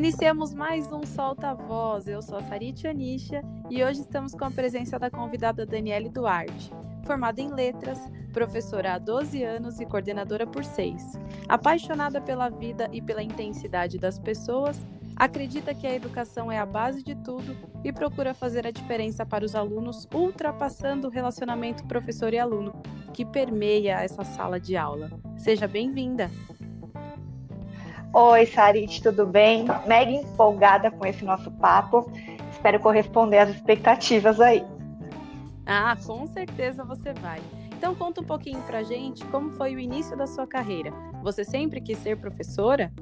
Iniciamos mais um Solta Voz. Eu sou a Sarit Anisha e hoje estamos com a presença da convidada Daniele Duarte, formada em letras, professora há 12 anos e coordenadora por 6. Apaixonada pela vida e pela intensidade das pessoas, acredita que a educação é a base de tudo e procura fazer a diferença para os alunos, ultrapassando o relacionamento professor e aluno, que permeia essa sala de aula. Seja bem-vinda! Oi, Sarit, tudo bem? Mega empolgada com esse nosso papo. Espero corresponder às expectativas aí. Ah, com certeza você vai. Então conta um pouquinho pra gente como foi o início da sua carreira. Você sempre quis ser professora?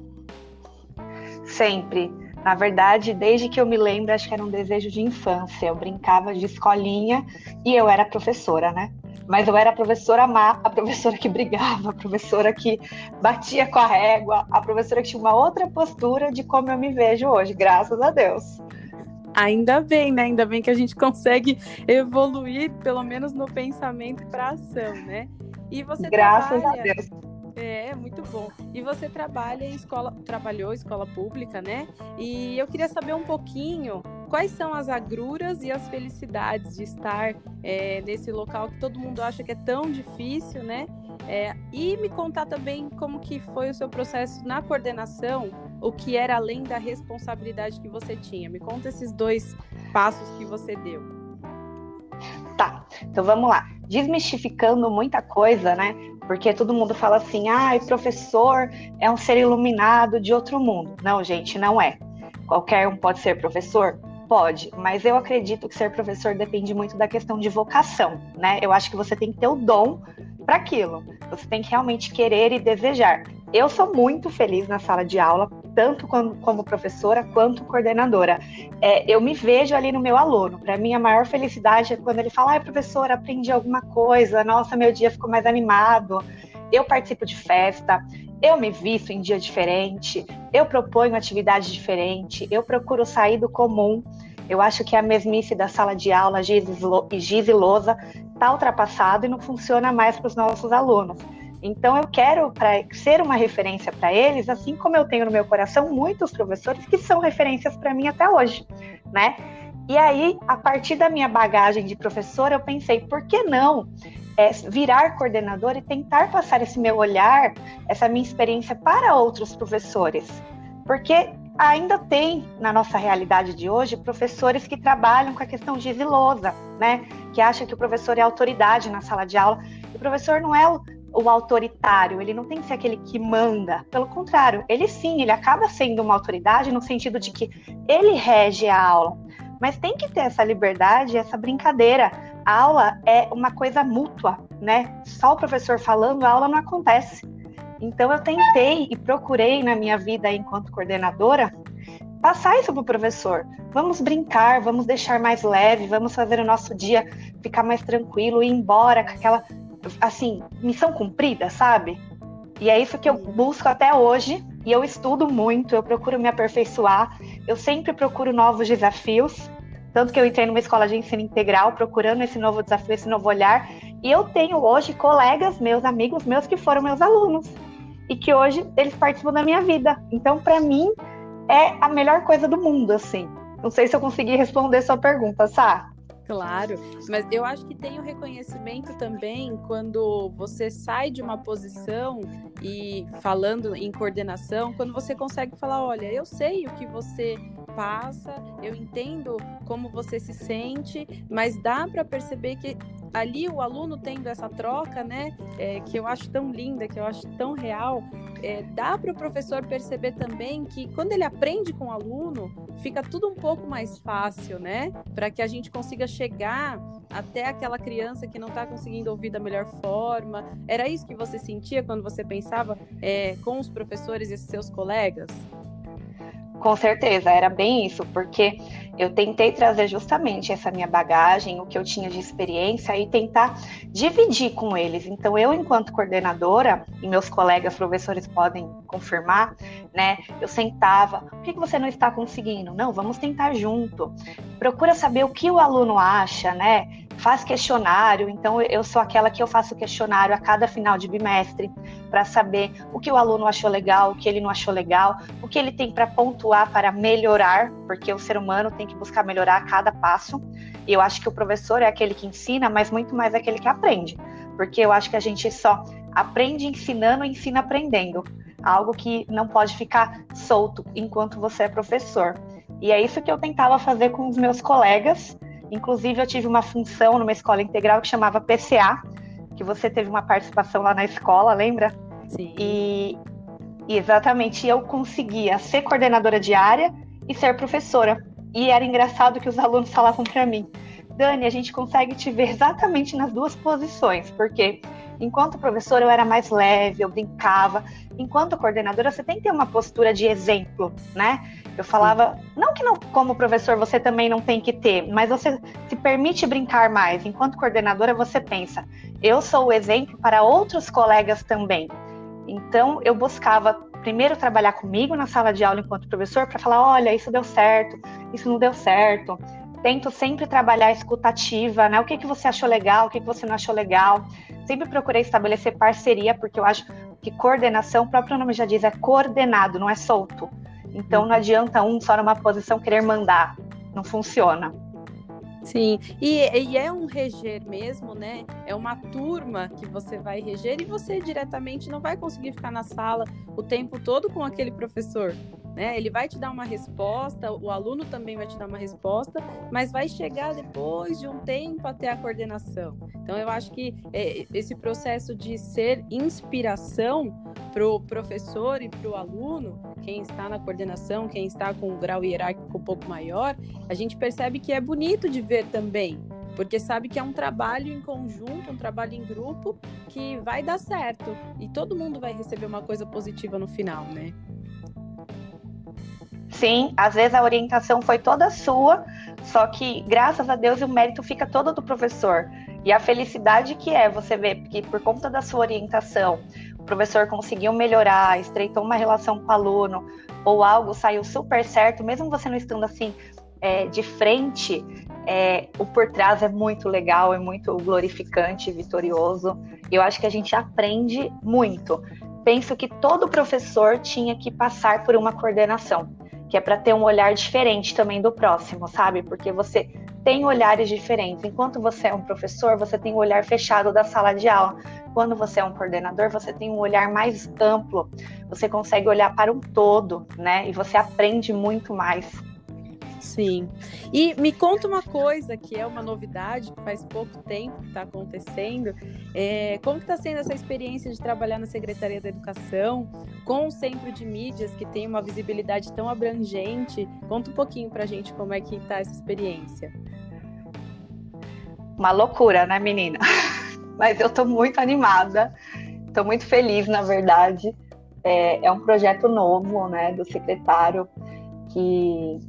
Sempre. Na verdade, desde que eu me lembro, acho que era um desejo de infância. Eu brincava de escolinha e eu era professora, né? Mas eu era a professora má, a professora que brigava, a professora que batia com a régua, a professora que tinha uma outra postura de como eu me vejo hoje, graças a Deus. Ainda bem, né? Ainda bem que a gente consegue evoluir, pelo menos no pensamento para ação, né? E você Graças trabalha... a Deus. É, muito bom. E você trabalha em escola, trabalhou em escola pública, né? E eu queria saber um pouquinho quais são as agruras e as felicidades de estar é, nesse local que todo mundo acha que é tão difícil, né? É, e me contar também como que foi o seu processo na coordenação, o que era além da responsabilidade que você tinha. Me conta esses dois passos que você deu. Tá, então vamos lá. Desmistificando muita coisa, né? Porque todo mundo fala assim, ah, professor é um ser iluminado de outro mundo. Não, gente, não é. Qualquer um pode ser professor? Pode, mas eu acredito que ser professor depende muito da questão de vocação, né? Eu acho que você tem que ter o dom para aquilo. Você tem que realmente querer e desejar. Eu sou muito feliz na sala de aula, tanto como, professora quanto coordenadora. É, eu me vejo ali no meu aluno. Para mim, a maior felicidade é quando ele fala: ai, professora, aprendi alguma coisa, nossa, meu dia ficou mais animado. Eu participo de festa, eu me visto em dia diferente, eu proponho atividade diferente, eu procuro sair do comum. Eu acho que a mesmice da sala de aula giz e lousa está ultrapassado e não funciona mais para os nossos alunos. Então eu quero para ser uma referência para eles, assim como eu tenho no meu coração muitos professores que são referências para mim até hoje, né? E aí, a partir da minha bagagem de professora, eu pensei, por que não é, virar coordenador e tentar passar esse meu olhar, essa minha experiência para outros professores. Porque ainda tem na nossa realidade de hoje professores que trabalham com a questão de zilosa, né? Que acham que o professor é autoridade na sala de aula. E o professor não é o, o autoritário, ele não tem que ser aquele que manda. Pelo contrário, ele sim, ele acaba sendo uma autoridade no sentido de que ele rege a aula. Mas tem que ter essa liberdade, essa brincadeira a aula é uma coisa mútua, né? Só o professor falando, a aula não acontece. Então eu tentei e procurei na minha vida enquanto coordenadora passar isso para o professor. Vamos brincar, vamos deixar mais leve, vamos fazer o nosso dia ficar mais tranquilo, ir embora com aquela, assim, missão cumprida, sabe? E é isso que eu busco até hoje. E eu estudo muito, eu procuro me aperfeiçoar, eu sempre procuro novos desafios. Tanto que eu entrei numa escola de ensino integral procurando esse novo desafio, esse novo olhar. E eu tenho hoje colegas meus, amigos meus que foram meus alunos e que hoje eles participam da minha vida. Então, para mim, é a melhor coisa do mundo, assim. Não sei se eu consegui responder sua pergunta, Sá. Claro, mas eu acho que tem o reconhecimento também quando você sai de uma posição e falando em coordenação, quando você consegue falar, olha, eu sei o que você passa, eu entendo como você se sente, mas dá para perceber que ali o aluno tendo essa troca, né, é, que eu acho tão linda, que eu acho tão real, é, dá para o professor perceber também que quando ele aprende com o aluno, fica tudo um pouco mais fácil, né, para que a gente consiga chegar até aquela criança que não está conseguindo ouvir da melhor forma. Era isso que você sentia quando você pensava é, com os professores e seus colegas? Com certeza, era bem isso, porque eu tentei trazer justamente essa minha bagagem, o que eu tinha de experiência e tentar dividir com eles. Então, eu, enquanto coordenadora, e meus colegas professores podem confirmar, né? Eu sentava, por que você não está conseguindo? Não, vamos tentar junto. Procura saber o que o aluno acha, né? Faz questionário, então eu sou aquela que eu faço questionário a cada final de bimestre para saber o que o aluno achou legal, o que ele não achou legal, o que ele tem para pontuar para melhorar, porque o ser humano tem que buscar melhorar a cada passo. E eu acho que o professor é aquele que ensina, mas muito mais é aquele que aprende, porque eu acho que a gente só aprende ensinando e ensina aprendendo, algo que não pode ficar solto enquanto você é professor. E é isso que eu tentava fazer com os meus colegas Inclusive, eu tive uma função numa escola integral que chamava PCA, que você teve uma participação lá na escola, lembra? Sim. E exatamente, eu conseguia ser coordenadora de área e ser professora. E era engraçado que os alunos falavam para mim: Dani, a gente consegue te ver exatamente nas duas posições, porque enquanto professora eu era mais leve, eu brincava. Enquanto coordenadora, você tem que ter uma postura de exemplo, né? Eu falava, não que não, como professor você também não tem que ter, mas você se permite brincar mais. Enquanto coordenadora, você pensa, eu sou o exemplo para outros colegas também. Então, eu buscava primeiro trabalhar comigo na sala de aula enquanto professor para falar, olha, isso deu certo, isso não deu certo. Tento sempre trabalhar a escutativa, né? O que, que você achou legal, o que, que você não achou legal. Sempre procurei estabelecer parceria, porque eu acho que coordenação, o próprio nome já diz, é coordenado, não é solto. Então não adianta um só numa posição querer mandar, não funciona. Sim, e, e, é um reger mesmo, né? É uma turma que você vai reger e você diretamente não vai conseguir ficar na sala o tempo todo com aquele professor. Né? Ele vai te dar uma resposta, o aluno também vai te dar uma resposta, mas vai chegar depois de um tempo até a coordenação. Então, eu acho que é, esse processo de ser inspiração para o professor e para o aluno, quem está na coordenação, quem está com um grau hierárquico um pouco maior, a gente percebe que é bonito de ver também porque sabe que é um trabalho em conjunto, um trabalho em grupo que vai dar certo e todo mundo vai receber uma coisa positiva no final, né? Sim, às vezes a orientação foi toda sua, só que graças a Deus o mérito fica todo do professor. E a felicidade que é você ver que por conta da sua orientação, o professor conseguiu melhorar, estreitou uma relação com o aluno, ou algo saiu super certo, mesmo você não estando assim é, de frente, é, o por trás é muito legal, é muito glorificante, vitorioso. Eu acho que a gente aprende muito. Penso que todo professor tinha que passar por uma coordenação que é para ter um olhar diferente também do próximo, sabe? Porque você tem olhares diferentes. Enquanto você é um professor, você tem o um olhar fechado da sala de aula. Quando você é um coordenador, você tem um olhar mais amplo. Você consegue olhar para um todo, né? E você aprende muito mais. Sim. E me conta uma coisa que é uma novidade, que faz pouco tempo que está acontecendo. É, como está sendo essa experiência de trabalhar na Secretaria da Educação, com o Centro de Mídias, que tem uma visibilidade tão abrangente? Conta um pouquinho para a gente como é que está essa experiência. Uma loucura, né, menina? Mas eu estou muito animada, estou muito feliz, na verdade. É, é um projeto novo, né, do secretário que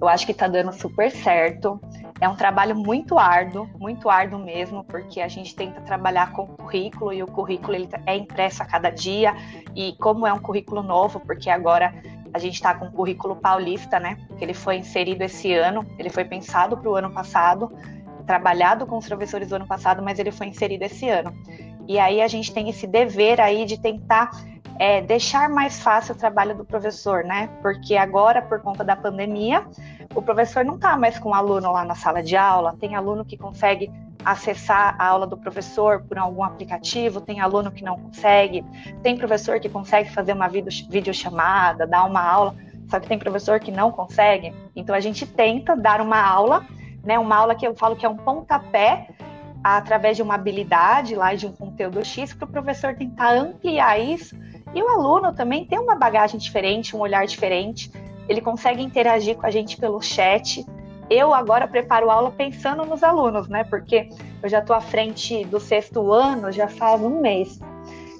eu acho que está dando super certo. É um trabalho muito árduo, muito árduo mesmo, porque a gente tenta trabalhar com o currículo e o currículo ele é impresso a cada dia. E como é um currículo novo, porque agora a gente está com o currículo paulista, né? Que ele foi inserido esse ano, ele foi pensado para o ano passado, trabalhado com os professores do ano passado, mas ele foi inserido esse ano. E aí a gente tem esse dever aí de tentar é, deixar mais fácil o trabalho do professor, né? Porque agora, por conta da pandemia, o professor não está mais com o aluno lá na sala de aula, tem aluno que consegue acessar a aula do professor por algum aplicativo, tem aluno que não consegue, tem professor que consegue fazer uma videochamada, dar uma aula, só que tem professor que não consegue. Então a gente tenta dar uma aula, né? Uma aula que eu falo que é um pontapé através de uma habilidade lá de um conteúdo X para o professor tentar ampliar isso e o aluno também tem uma bagagem diferente, um olhar diferente. Ele consegue interagir com a gente pelo chat. Eu agora preparo aula pensando nos alunos, né? Porque eu já estou à frente do sexto ano, já faz um mês.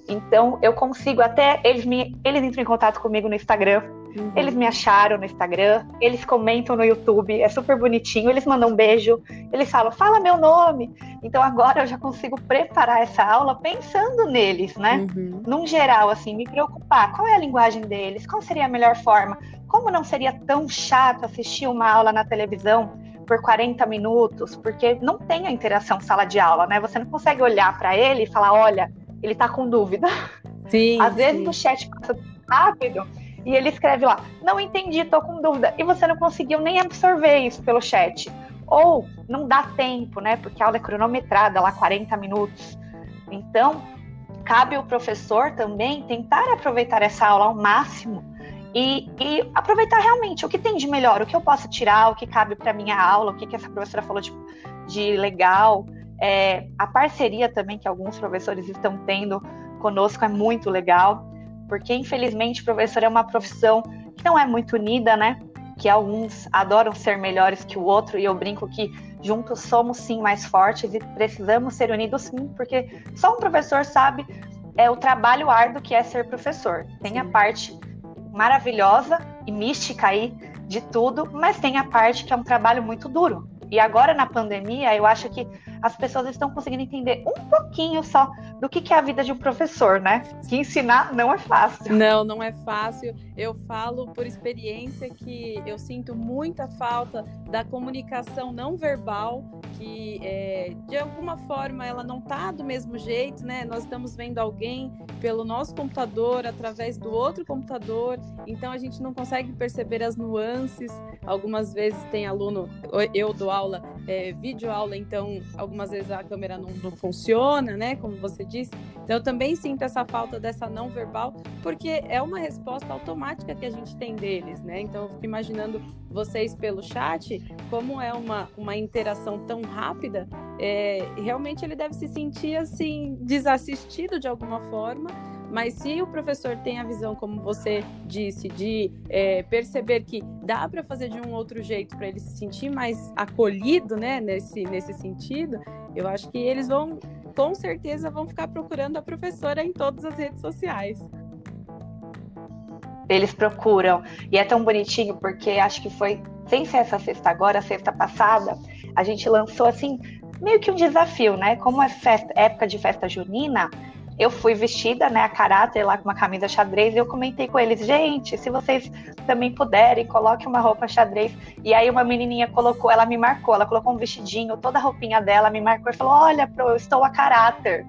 Então eu consigo até eles me eles entram em contato comigo no Instagram Uhum. Eles me acharam no Instagram, eles comentam no YouTube, é super bonitinho, eles mandam um beijo, eles falam, fala meu nome. Então agora eu já consigo preparar essa aula pensando neles, né? Uhum. Num geral, assim, me preocupar, qual é a linguagem deles, qual seria a melhor forma, como não seria tão chato assistir uma aula na televisão, por 40 minutos, porque não tem a interação sala de aula, né? Você não consegue olhar para ele e falar, olha, ele está com dúvida. Sim. Às vezes sim. no chat passa rápido e ele escreve lá, não entendi, tô com dúvida. E você não conseguiu nem absorver isso pelo chat. Ou não dá tempo, né? Porque a aula é cronometrada, lá 40 minutos. Então, cabe o professor também tentar aproveitar essa aula ao máximo e, e, aproveitar realmente o que tem de melhor, o que eu posso tirar, o que cabe para minha aula, o que, que essa professora falou de, de legal. É, a parceria também que alguns professores estão tendo conosco é muito legal, porque infelizmente professor é uma profissão que não é muito unida, né? Que alguns adoram ser melhores que o outro, e eu brinco que juntos somos sim mais fortes e precisamos ser unidos sim, porque só um professor sabe é o trabalho árduo que é ser professor. Tem a parte maravilhosa e mística aí de tudo, mas tem a parte que é um trabalho muito duro. E agora na pandemia, eu acho que as pessoas estão conseguindo entender um pouquinho só do que, que é a vida de um professor, né? Que ensinar não é fácil. Não, não é fácil. Eu falo por experiência que eu sinto muita falta da comunicação não verbal, que é, de alguma forma ela não tá do mesmo jeito, né? Nós estamos vendo alguém pelo nosso computador, através do outro computador, então a gente não consegue perceber as nuances. Algumas vezes tem aluno, eu dou aula, é, vídeo aula, então algumas vezes a câmera não, não, funciona, né? Como você disse. Então eu também sinto essa falta dessa não verbal, porque é uma resposta automática que a gente tem deles, né? Então eu fico imaginando vocês pelo chat, como é uma, uma interação tão rápida, é, realmente ele deve se sentir assim, desassistido de alguma forma. Mas se o professor tem a visão, como você disse, de é, perceber que dá para fazer de um outro jeito para ele se sentir mais acolhido, né, nesse, nesse sentido, eu acho que eles vão, com certeza, vão ficar procurando a professora em todas as redes sociais. Eles procuram. E é tão bonitinho, porque acho que foi, sem ser essa sexta agora, sexta passada, a gente lançou assim, meio que um desafio, né? Como é festa, época de festa junina, eu fui vestida, né, a caráter lá com uma camisa xadrez e eu comentei com eles, gente, se vocês também puderem, coloque uma roupa xadrez. E aí uma menininha colocou, ela me marcou, ela colocou um vestidinho, toda a roupinha dela, me marcou e falou, olha, pro, eu estou a caráter.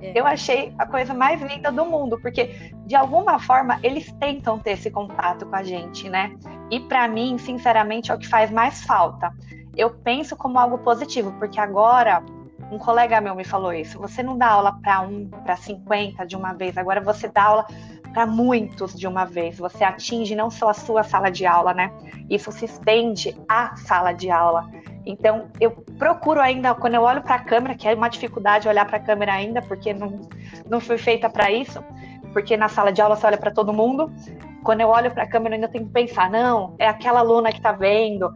É. Eu achei a coisa mais linda do mundo, porque de alguma forma eles tentam ter esse contato com a gente, né? E para mim, sinceramente, é o que faz mais falta. Eu penso como algo positivo, porque agora um colega meu me falou isso. Você não dá aula para um, para 50 de uma vez, agora você dá aula para muitos de uma vez. Você atinge não só a sua sala de aula, né? Isso se estende à sala de aula. Então, eu procuro ainda, quando eu olho para a câmera, que é uma dificuldade olhar para a câmera ainda, porque não, não foi feita para isso, porque na sala de aula você olha para todo mundo. Quando eu olho para a câmera, eu ainda tenho que pensar: não, é aquela aluna que está vendo,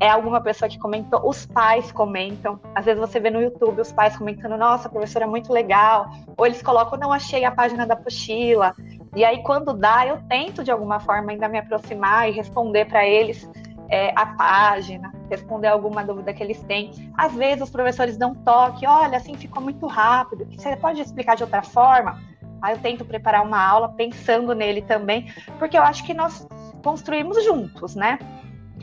é alguma pessoa que comentou, os pais comentam. Às vezes você vê no YouTube os pais comentando, nossa, professora é muito legal. Ou eles colocam, não achei a página da pochila. E aí, quando dá, eu tento de alguma forma ainda me aproximar e responder para eles é, a página, responder alguma dúvida que eles têm. Às vezes os professores dão toque, olha, assim ficou muito rápido. Você pode explicar de outra forma? Aí eu tento preparar uma aula pensando nele também, porque eu acho que nós construímos juntos, né?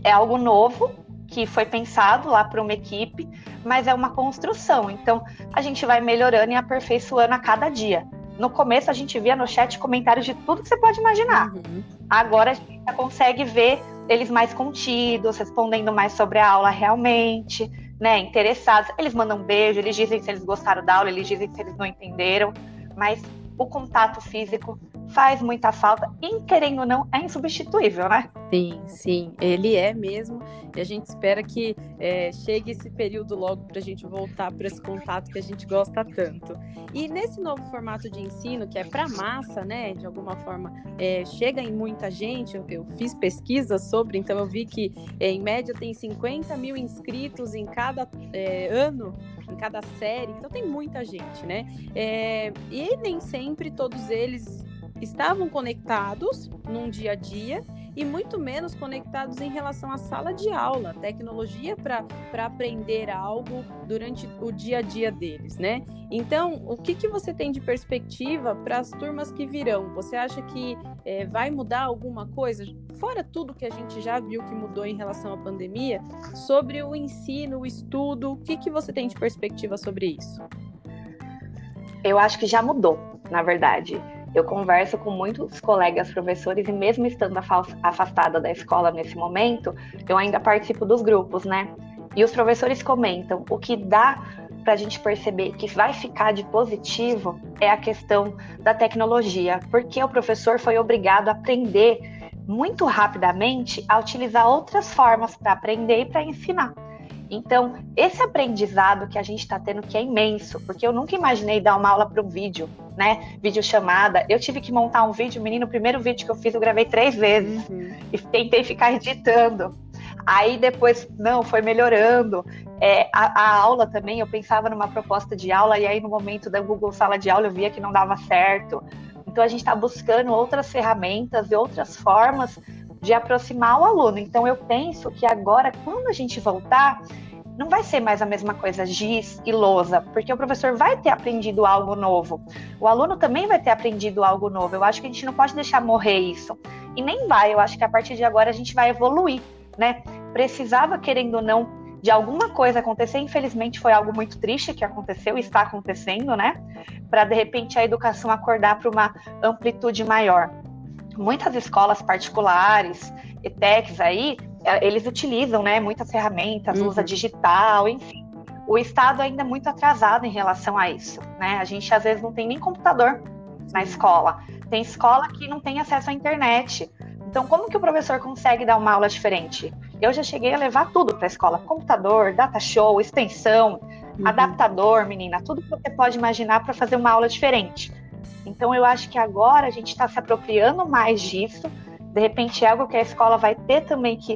É algo novo que foi pensado lá para uma equipe, mas é uma construção. Então, a gente vai melhorando e aperfeiçoando a cada dia. No começo, a gente via no chat comentários de tudo que você pode imaginar. Uhum. Agora, a gente já consegue ver eles mais contidos, respondendo mais sobre a aula realmente, né? Interessados. Eles mandam um beijo, eles dizem se eles gostaram da aula, eles dizem se eles não entenderam. Mas o contato físico faz muita falta e, querendo ou não, é insubstituível, né? Sim, sim, ele é mesmo. E a gente espera que é, chegue esse período logo para a gente voltar para esse contato que a gente gosta tanto. E nesse novo formato de ensino, que é para massa, né? De alguma forma, é, chega em muita gente. Eu, eu, fiz pesquisa sobre, então eu vi que é, em média tem 50 mil inscritos em cada é, ano em cada série, então tem muita gente, né? É, e nem sempre todos eles estavam conectados num dia a dia e muito menos conectados em relação à sala de aula, tecnologia para aprender algo durante o dia a dia deles, né? Então, o que, que você tem de perspectiva para as turmas que virão? Você acha que é, vai mudar alguma coisa, fora tudo que a gente já viu que mudou em relação à pandemia, sobre o ensino, o estudo? O que, que você tem de perspectiva sobre isso? Eu acho que já mudou, na verdade. Eu converso com muitos colegas professores e mesmo estando afastada da escola nesse momento, eu ainda participo dos grupos, né? E os professores comentam o que dá para a gente perceber que vai ficar de positivo é a questão da tecnologia, porque o professor foi obrigado a aprender muito rapidamente a utilizar outras formas para aprender e para ensinar. Então, esse aprendizado que a gente está tendo, que é imenso, porque eu nunca imaginei dar uma aula para um vídeo, né? Vídeo chamada. Eu tive que montar um vídeo, menino, o primeiro vídeo que eu fiz, eu gravei três vezes uhum. e tentei ficar editando. Aí depois, não, foi melhorando. É, a, a, aula também, eu pensava numa proposta de aula, e aí no momento da Google Sala de Aula eu via que não dava certo. Então a gente está buscando outras ferramentas e outras formas de aproximar o aluno. Então, eu penso que agora, quando a gente voltar, não vai ser mais a mesma coisa giz e lousa, porque o professor vai ter aprendido algo novo. O aluno também vai ter aprendido algo novo. Eu acho que a gente não pode deixar morrer isso. E nem vai, eu acho que a partir de agora a gente vai evoluir, né? Precisava, querendo ou não, de alguma coisa acontecer, infelizmente foi algo muito triste que aconteceu e está acontecendo, né? Para de repente a educação acordar para uma amplitude maior muitas escolas particulares, ETECs aí, é, eles utilizam né, muitas ferramentas, uhum. usa digital, enfim. O Estado ainda é muito atrasado em relação a isso. Né? A gente às vezes não tem nem computador na escola. Tem escola que não tem acesso à internet. Então, como que o professor consegue dar uma aula diferente? Eu já cheguei a levar tudo para a escola: computador, data show, extensão, uhum. adaptador, menina, tudo que você pode imaginar para fazer uma aula diferente. Então, eu acho que agora a gente está se apropriando mais disso. De repente, é algo que a escola vai ter também que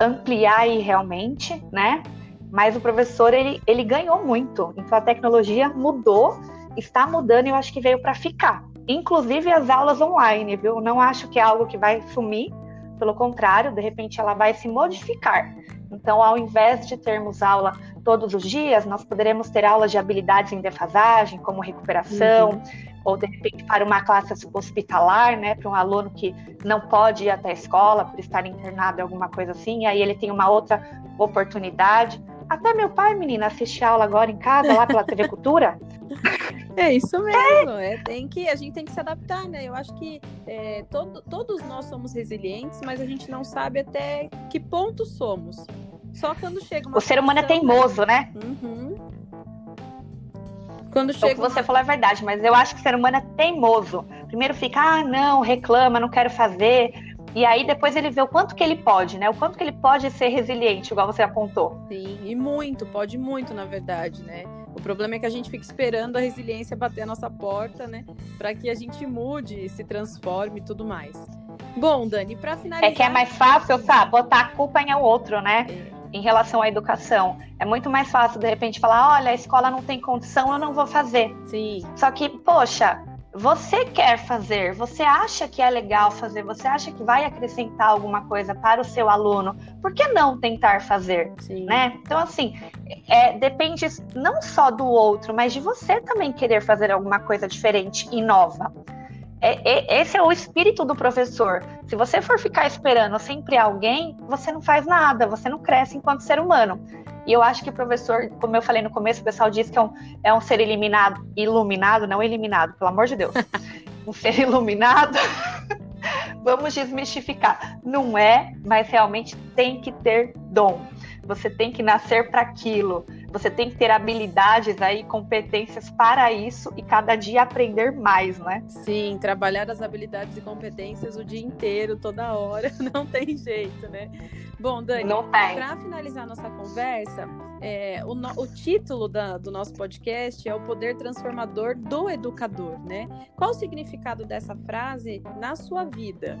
ampliar aí realmente, né? Mas o professor, ele, ele ganhou muito. Então, a tecnologia mudou, está mudando e eu acho que veio para ficar. Inclusive as aulas online, viu? Não acho que é algo que vai sumir. Pelo contrário, de repente, ela vai se modificar. Então, ao invés de termos aula todos os dias, nós poderemos ter aulas de habilidades em defasagem, como recuperação, uhum. Ou de repente para uma classe hospitalar, né, para um aluno que não pode ir até a escola por estar internado, alguma coisa assim, e aí ele tem uma outra oportunidade. Até meu pai, menina, assiste aula agora em casa, lá pela TV Cultura. É isso mesmo, é. é. tem que, a gente tem que se adaptar, né? Eu acho que é, todo, todos nós somos resilientes, mas a gente não sabe até que ponto somos. Só quando chega uma. O ser humano é teimoso, né? Uhum. Quando chega. O que você falou é verdade, mas eu acho que o ser humano é teimoso. Primeiro fica, ah, não, reclama, não quero fazer. E aí depois ele vê o quanto que ele pode, né? O quanto que ele pode ser resiliente, igual você apontou. Sim, e muito, pode muito, na verdade, né? O problema é que a gente fica esperando a resiliência bater a nossa porta, né? Para que a gente mude, se transforme e tudo mais. Bom, Dani, para finalizar. É que é mais fácil, sabe? Botar a culpa em outro, né? É em relação à educação. É muito mais fácil, de repente, falar: olha, a escola não tem condição, eu não vou fazer. Sim. Só que, poxa, você quer fazer, você acha que é legal fazer, você acha que vai acrescentar alguma coisa para o seu aluno, por que não tentar fazer? Sim. Né? Então, assim, é, depende não só do outro, mas de você também querer fazer alguma coisa diferente e nova. É, é, esse é o espírito do professor. Se você for ficar esperando sempre alguém, você não faz nada, você não cresce enquanto ser humano. E eu acho que o professor, como eu falei no começo, o pessoal diz que é um, é um ser eliminado, iluminado, não eliminado, pelo amor de Deus. um ser iluminado. Vamos desmistificar. Não é, mas realmente tem que ter dom. Você tem que nascer para aquilo. Você tem que ter habilidades aí, competências para isso e cada dia aprender mais, né? Sim, trabalhar as habilidades e competências o dia inteiro, toda hora, não tem jeito, né? Bom, Dani, para finalizar nossa conversa, é, o, no, o, título da, do nosso podcast é o poder transformador do educador, né? Qual o significado dessa frase na sua vida?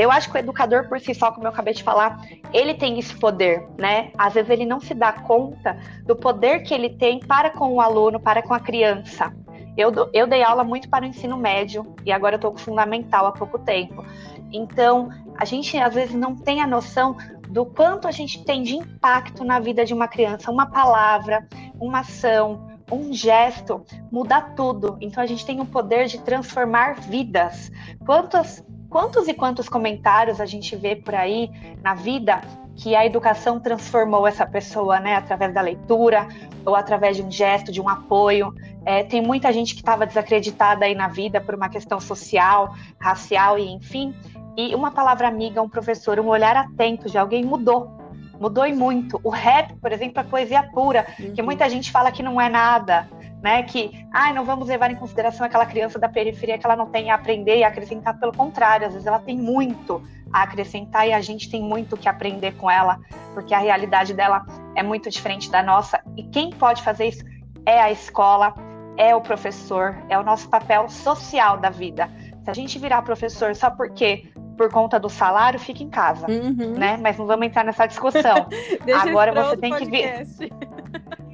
Eu acho que o educador por si só, como eu acabei de falar, ele tem esse poder, né? Às vezes ele não se dá conta do poder que ele tem para com o aluno, para com a criança. Eu, eu dei aula muito para o ensino médio e agora eu estou com fundamental há pouco tempo. Então, a gente às vezes não tem a noção do quanto a gente tem de impacto na vida de uma criança. Uma palavra, uma ação, um gesto muda tudo. Então, a gente tem o poder de transformar vidas. Quantos, quantos e quantos comentários a gente vê por aí na vida que a educação transformou essa pessoa, né, através da leitura ou através de um gesto, de um apoio. É, tem muita gente que estava desacreditada aí na vida por uma questão social, racial e enfim. E uma palavra amiga, um professor, um olhar atento de alguém mudou. Mudou e muito. O rap, por exemplo, é poesia pura, uhum. que muita gente fala que não é nada, né? Que, ai, não vamos levar em consideração aquela criança da periferia que ela não tem a aprender e acrescentar. Pelo contrário, às vezes ela tem muito a acrescentar e a gente tem muito que aprender com ela, porque a realidade dela é muito diferente da nossa. E quem pode fazer isso é a escola, é o professor, é o nosso papel social da vida. Se a gente virar professor só porque por conta do salário, fica em casa, uhum. né? Mas não vamos entrar nessa discussão. Agora você tem que vir.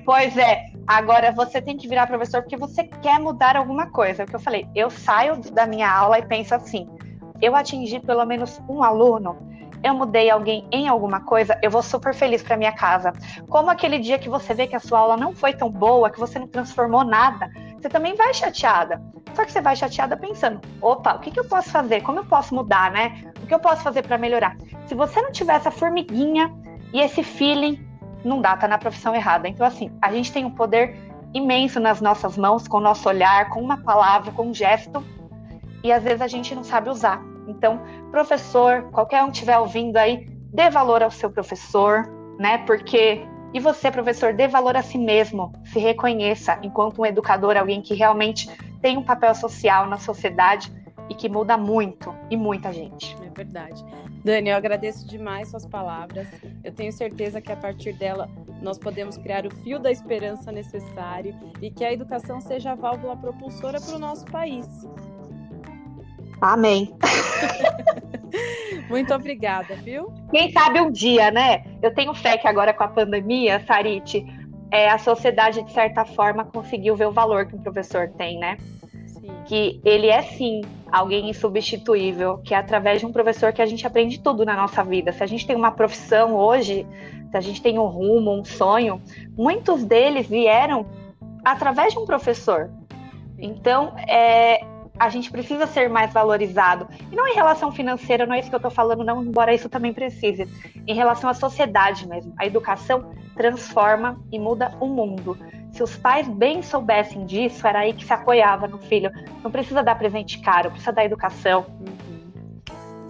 Pois é, agora você tem que virar professor porque você quer mudar alguma coisa. É o que eu falei, eu saio da minha aula e penso assim: eu atingi pelo menos um aluno, eu mudei alguém em alguma coisa, eu vou super feliz para minha casa. Como aquele dia que você vê que a sua aula não foi tão boa, que você não transformou nada, você também vai chateada. Só que você vai chateada pensando: opa, o que, que eu posso fazer? Como eu posso mudar, né? O que eu posso fazer para melhorar? Se você não tiver essa formiguinha e esse feeling, não dá, tá na profissão errada. Então, assim, a gente tem um poder imenso nas nossas mãos, com o nosso olhar, com uma palavra, com um gesto e às vezes a gente não sabe usar. Então, professor, qualquer um que estiver ouvindo aí, dê valor ao seu professor, né? Porque e você, professor, dê valor a si mesmo, se reconheça enquanto um educador, alguém que realmente tem um papel social na sociedade e que muda muito e muita gente. É verdade. Dani, eu agradeço demais suas palavras. Eu tenho certeza que a partir dela nós podemos criar o fio da esperança necessário e que a educação seja a válvula propulsora para o nosso país. Amém. Muito obrigada, viu? Quem sabe um dia, né? Eu tenho fé que agora com a pandemia, Sarite, é, a sociedade, de certa forma, conseguiu ver o valor que um professor tem, né? Sim. Que ele é sim alguém insubstituível, que é através de um professor que a gente aprende tudo na nossa vida. Se a gente tem uma profissão hoje, se a gente tem um rumo, um sonho, muitos deles vieram através de um professor. Então, é, a gente precisa ser mais valorizado. E não em relação financeira, não é isso que eu estou falando, não, embora isso também precise. Em relação à sociedade mesmo. A educação transforma e muda o mundo. Se os pais bem soubessem disso, era aí que se apoiava no filho. Não precisa dar presente caro, precisa dar educação.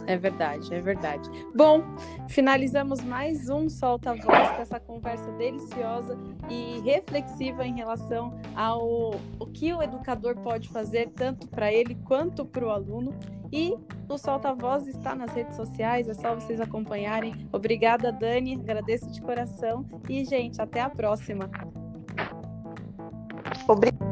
É verdade, é verdade. Bom, finalizamos mais um Solta Voz com essa conversa deliciosa e reflexiva em relação ao o que o educador pode fazer tanto para ele quanto para o aluno. E o Solta Voz está nas redes sociais, é só vocês acompanharem. Obrigada, Dani, agradeço de coração. E, gente, até a próxima. Obrigada.